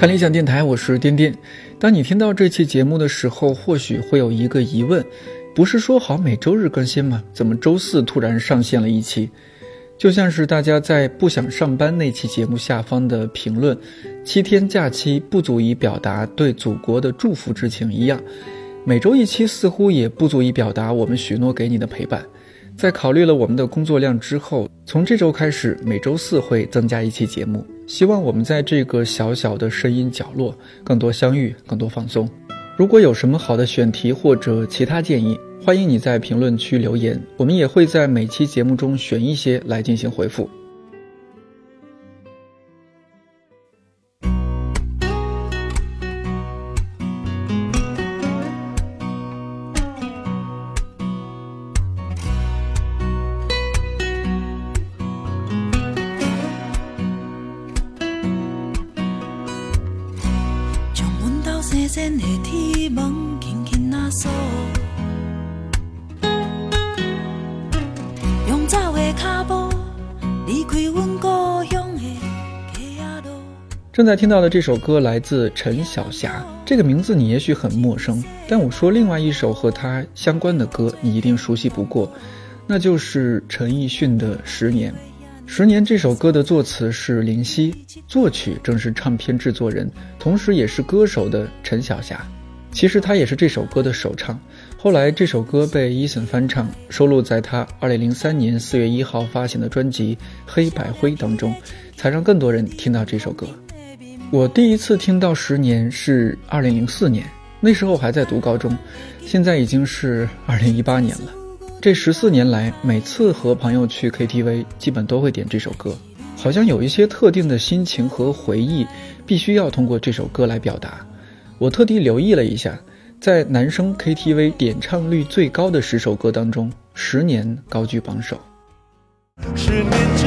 看理想电台，我是颠颠。当你听到这期节目的时候，或许会有一个疑问：不是说好每周日更新吗？怎么周四突然上线了一期？就像是大家在不想上班那期节目下方的评论“七天假期不足以表达对祖国的祝福之情”一样，每周一期似乎也不足以表达我们许诺给你的陪伴。在考虑了我们的工作量之后，从这周开始，每周四会增加一期节目。希望我们在这个小小的声音角落，更多相遇，更多放松。如果有什么好的选题或者其他建议，欢迎你在评论区留言，我们也会在每期节目中选一些来进行回复。正在听到的这首歌来自陈小霞，这个名字你也许很陌生，但我说另外一首和他相关的歌，你一定熟悉不过，那就是陈奕迅的《十年》。《十年》这首歌的作词是林夕，作曲正是唱片制作人，同时也是歌手的陈小霞。其实他也是这首歌的首唱，后来这首歌被 Eason 翻唱，收录在他2003年4月1号发行的专辑《黑白灰》当中，才让更多人听到这首歌。我第一次听到《十年》是2004年，那时候还在读高中，现在已经是2018年了。这十四年来，每次和朋友去 KTV，基本都会点这首歌，好像有一些特定的心情和回忆，必须要通过这首歌来表达。我特地留意了一下，在男生 KTV 点唱率最高的十首歌当中，《十年》高居榜首。十年之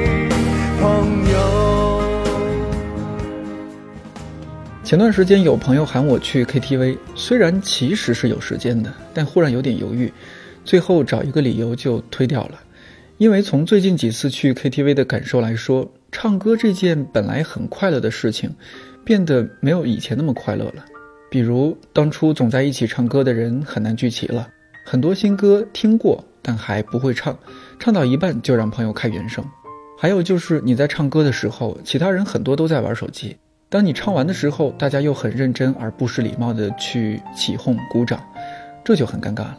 前段时间有朋友喊我去 KTV，虽然其实是有时间的，但忽然有点犹豫，最后找一个理由就推掉了。因为从最近几次去 KTV 的感受来说，唱歌这件本来很快乐的事情，变得没有以前那么快乐了。比如当初总在一起唱歌的人很难聚齐了，很多新歌听过但还不会唱，唱到一半就让朋友开原声。还有就是你在唱歌的时候，其他人很多都在玩手机。当你唱完的时候，大家又很认真而不失礼貌的去起哄鼓掌，这就很尴尬了。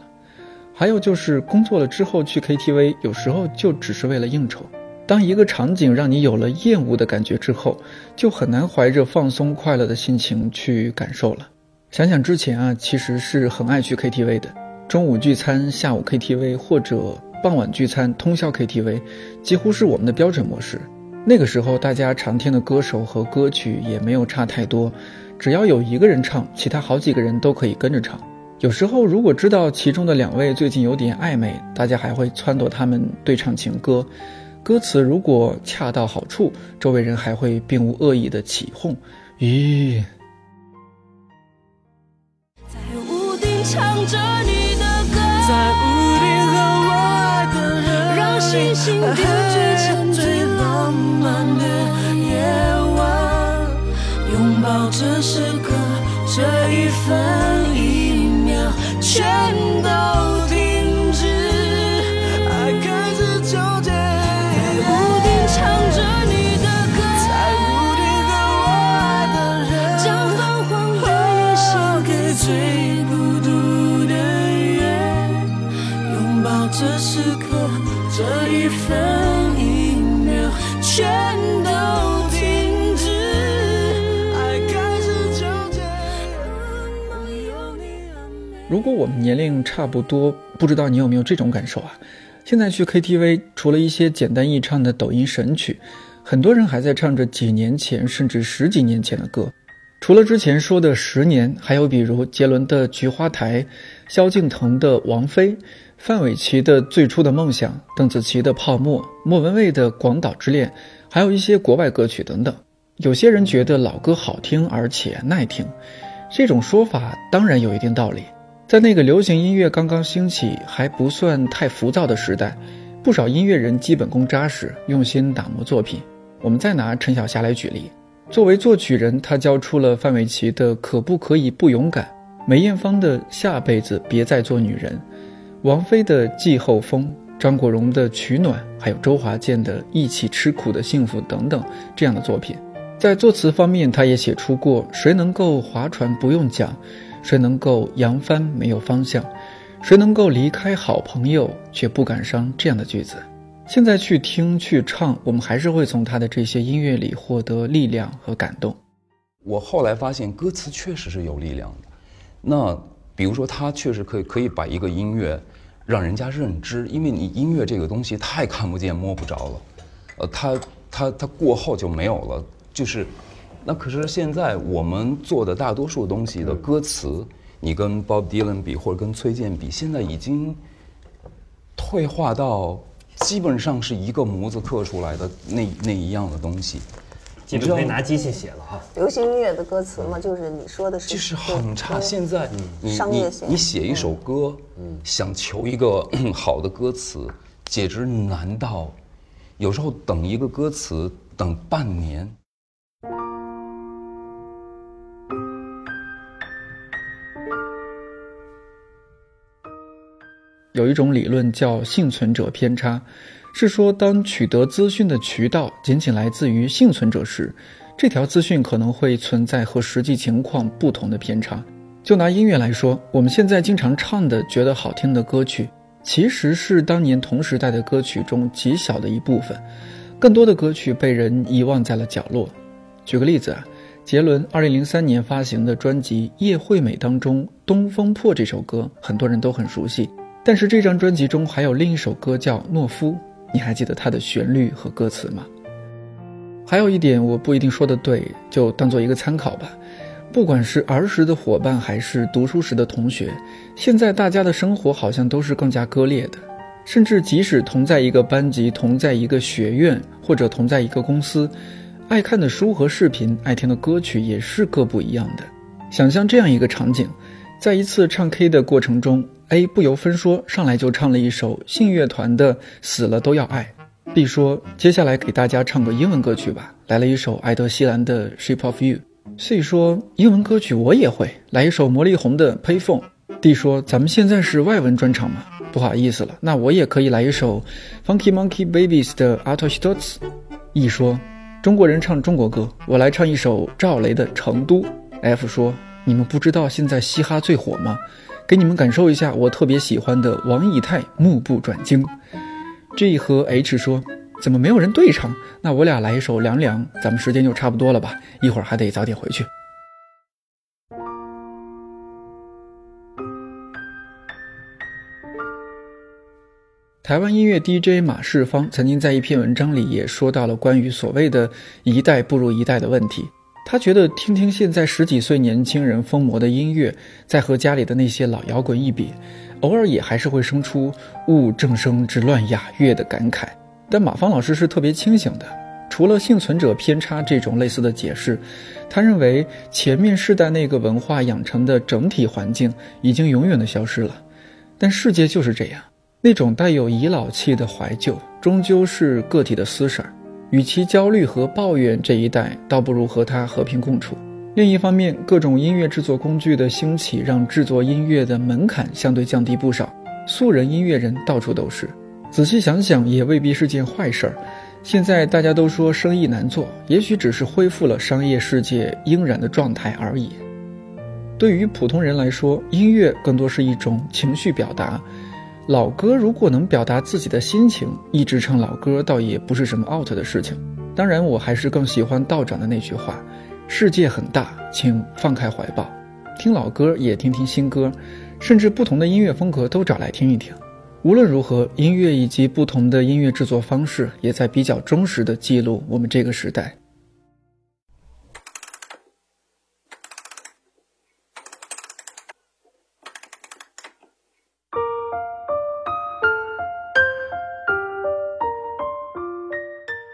还有就是工作了之后去 KTV，有时候就只是为了应酬。当一个场景让你有了厌恶的感觉之后，就很难怀着放松快乐的心情去感受了。想想之前啊，其实是很爱去 KTV 的，中午聚餐，下午 KTV，或者傍晚聚餐，通宵 KTV，几乎是我们的标准模式。那个时候，大家常听的歌手和歌曲也没有差太多，只要有一个人唱，其他好几个人都可以跟着唱。有时候，如果知道其中的两位最近有点暧昧，大家还会撺掇他们对唱情歌。歌词如果恰到好处，周围人还会并无恶意的起哄。咦。在屋顶唱着你的歌，在屋顶和我爱的人，让星星点缀漫的夜晚，拥抱这时刻，这一分如果我们年龄差不多，不知道你有没有这种感受啊？现在去 KTV，除了一些简单易唱的抖音神曲，很多人还在唱着几年前甚至十几年前的歌。除了之前说的十年，还有比如杰伦的《菊花台》，萧敬腾的《王妃》，范玮琪的《最初的梦想》，邓紫棋的《泡沫》，莫文蔚的《广岛之恋》，还有一些国外歌曲等等。有些人觉得老歌好听而且耐听，这种说法当然有一定道理。在那个流行音乐刚刚兴起、还不算太浮躁的时代，不少音乐人基本功扎实，用心打磨作品。我们再拿陈小霞来举例。作为作曲人，他交出了范玮琪的《可不可以不勇敢》，梅艳芳的《下辈子别再做女人》，王菲的《季候风》，张国荣的《取暖》，还有周华健的《一起吃苦的幸福》等等这样的作品。在作词方面，他也写出过“谁能够划船不用桨，谁能够扬帆没有方向，谁能够离开好朋友却不感伤”这样的句子。现在去听去唱，我们还是会从他的这些音乐里获得力量和感动。我后来发现，歌词确实是有力量的。那比如说，他确实可以可以把一个音乐让人家认知，因为你音乐这个东西太看不见摸不着了。呃，它它它过后就没有了。就是，那可是现在我们做的大多数东西的歌词，你跟 Bob Dylan 比，或者跟崔健比，现在已经退化到。基本上是一个模子刻出来的那那一样的东西，基本可以拿机器写了哈。流行音乐的歌词嘛，就是你说的是，就是很差。现在你你你写一首歌，想求一个 好的歌词，简直难到，有时候等一个歌词等半年。有一种理论叫幸存者偏差，是说当取得资讯的渠道仅仅来自于幸存者时，这条资讯可能会存在和实际情况不同的偏差。就拿音乐来说，我们现在经常唱的觉得好听的歌曲，其实是当年同时代的歌曲中极小的一部分，更多的歌曲被人遗忘在了角落。举个例子啊，杰伦2003年发行的专辑《叶惠美》当中，《东风破》这首歌，很多人都很熟悉。但是这张专辑中还有另一首歌叫《懦夫》，你还记得它的旋律和歌词吗？还有一点我不一定说的对，就当做一个参考吧。不管是儿时的伙伴，还是读书时的同学，现在大家的生活好像都是更加割裂的。甚至即使同在一个班级、同在一个学院，或者同在一个公司，爱看的书和视频、爱听的歌曲也是各不一样的。想象这样一个场景。在一次唱 K 的过程中，A 不由分说上来就唱了一首信乐团的《死了都要爱》。B 说：“接下来给大家唱个英文歌曲吧，来了一首爱德希兰的《Shape of You》。”C 说：“英文歌曲我也会，来一首魔力红的《Payphone》。”D 说：“咱们现在是外文专场嘛，不好意思了，那我也可以来一首 Funky Monkey Babies 的《a t o s h t o t s E 说：“中国人唱中国歌，我来唱一首赵雷的《成都》。”F 说。你们不知道现在嘻哈最火吗？给你们感受一下我特别喜欢的王以太《目不转睛》。G 和 H 说：“怎么没有人对唱？那我俩来一首《凉凉》，咱们时间就差不多了吧？一会儿还得早点回去。”台湾音乐 DJ 马世芳曾经在一篇文章里也说到了关于所谓的一代不如一代的问题。他觉得听听现在十几岁年轻人疯魔的音乐，再和家里的那些老摇滚一比，偶尔也还是会生出“物正声之乱雅乐”的感慨。但马芳老师是特别清醒的，除了幸存者偏差这种类似的解释，他认为前面世代那个文化养成的整体环境已经永远的消失了。但世界就是这样，那种带有遗老气的怀旧，终究是个体的私事儿。与其焦虑和抱怨这一代，倒不如和他和平共处。另一方面，各种音乐制作工具的兴起，让制作音乐的门槛相对降低不少，素人音乐人到处都是。仔细想想，也未必是件坏事儿。现在大家都说生意难做，也许只是恢复了商业世界应然的状态而已。对于普通人来说，音乐更多是一种情绪表达。老歌如果能表达自己的心情，一直唱老歌倒也不是什么 out 的事情。当然，我还是更喜欢道长的那句话：“世界很大，请放开怀抱，听老歌也听听新歌，甚至不同的音乐风格都找来听一听。无论如何，音乐以及不同的音乐制作方式，也在比较忠实的记录我们这个时代。”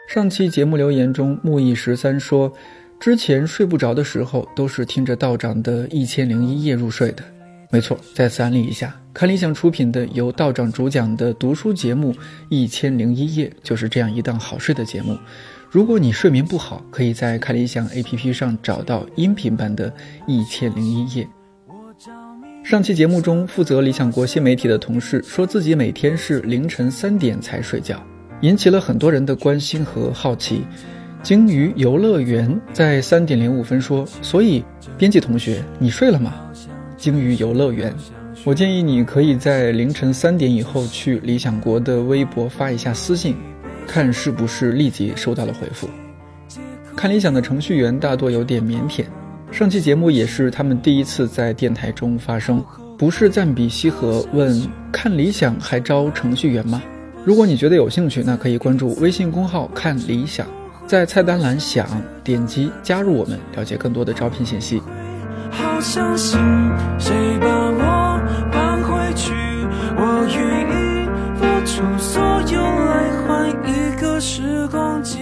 上期节目留言中，木易十三说，之前睡不着的时候都是听着道长的一千零一夜入睡的。没错，再次安利一下，看理想出品的由道长主讲的读书节目《一千零一夜》，就是这样一档好睡的节目。如果你睡眠不好，可以在看理想 APP 上找到音频版的《一千零一夜》。上期节目中，负责理想国新媒体的同事说自己每天是凌晨三点才睡觉，引起了很多人的关心和好奇。鲸鱼游乐园在三点零五分说：“所以，编辑同学，你睡了吗？”鲸鱼游乐园，我建议你可以在凌晨三点以后去理想国的微博发一下私信，看是不是立即收到了回复。看理想的程序员大多有点腼腆，上期节目也是他们第一次在电台中发声。不是赞比西河问看理想还招程序员吗？如果你觉得有兴趣，那可以关注微信公号看理想，在菜单栏想点击加入我们，了解更多的招聘信息。好相信谁把我搬回去，我愿意付出所有来换一个时光机。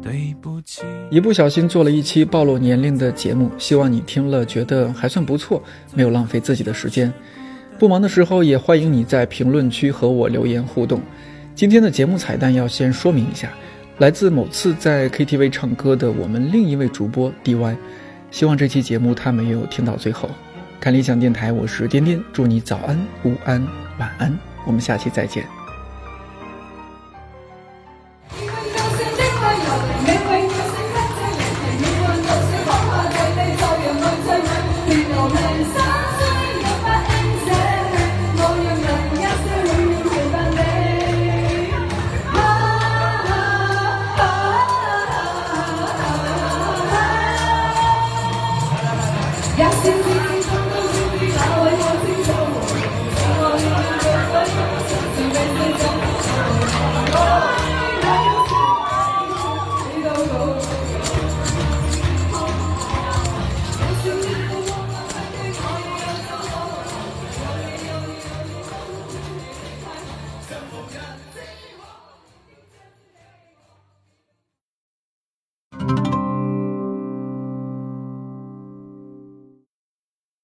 对不起，一不小心做了一期暴露年龄的节目，希望你听了觉得还算不错，没有浪费自己的时间。不忙的时候也欢迎你在评论区和我留言互动。今天的节目彩蛋要先说明一下，来自某次在 KTV 唱歌的我们另一位主播 DY。希望这期节目他没有听到最后。看理想电台，我是颠颠，祝你早安、午安、晚安，我们下期再见。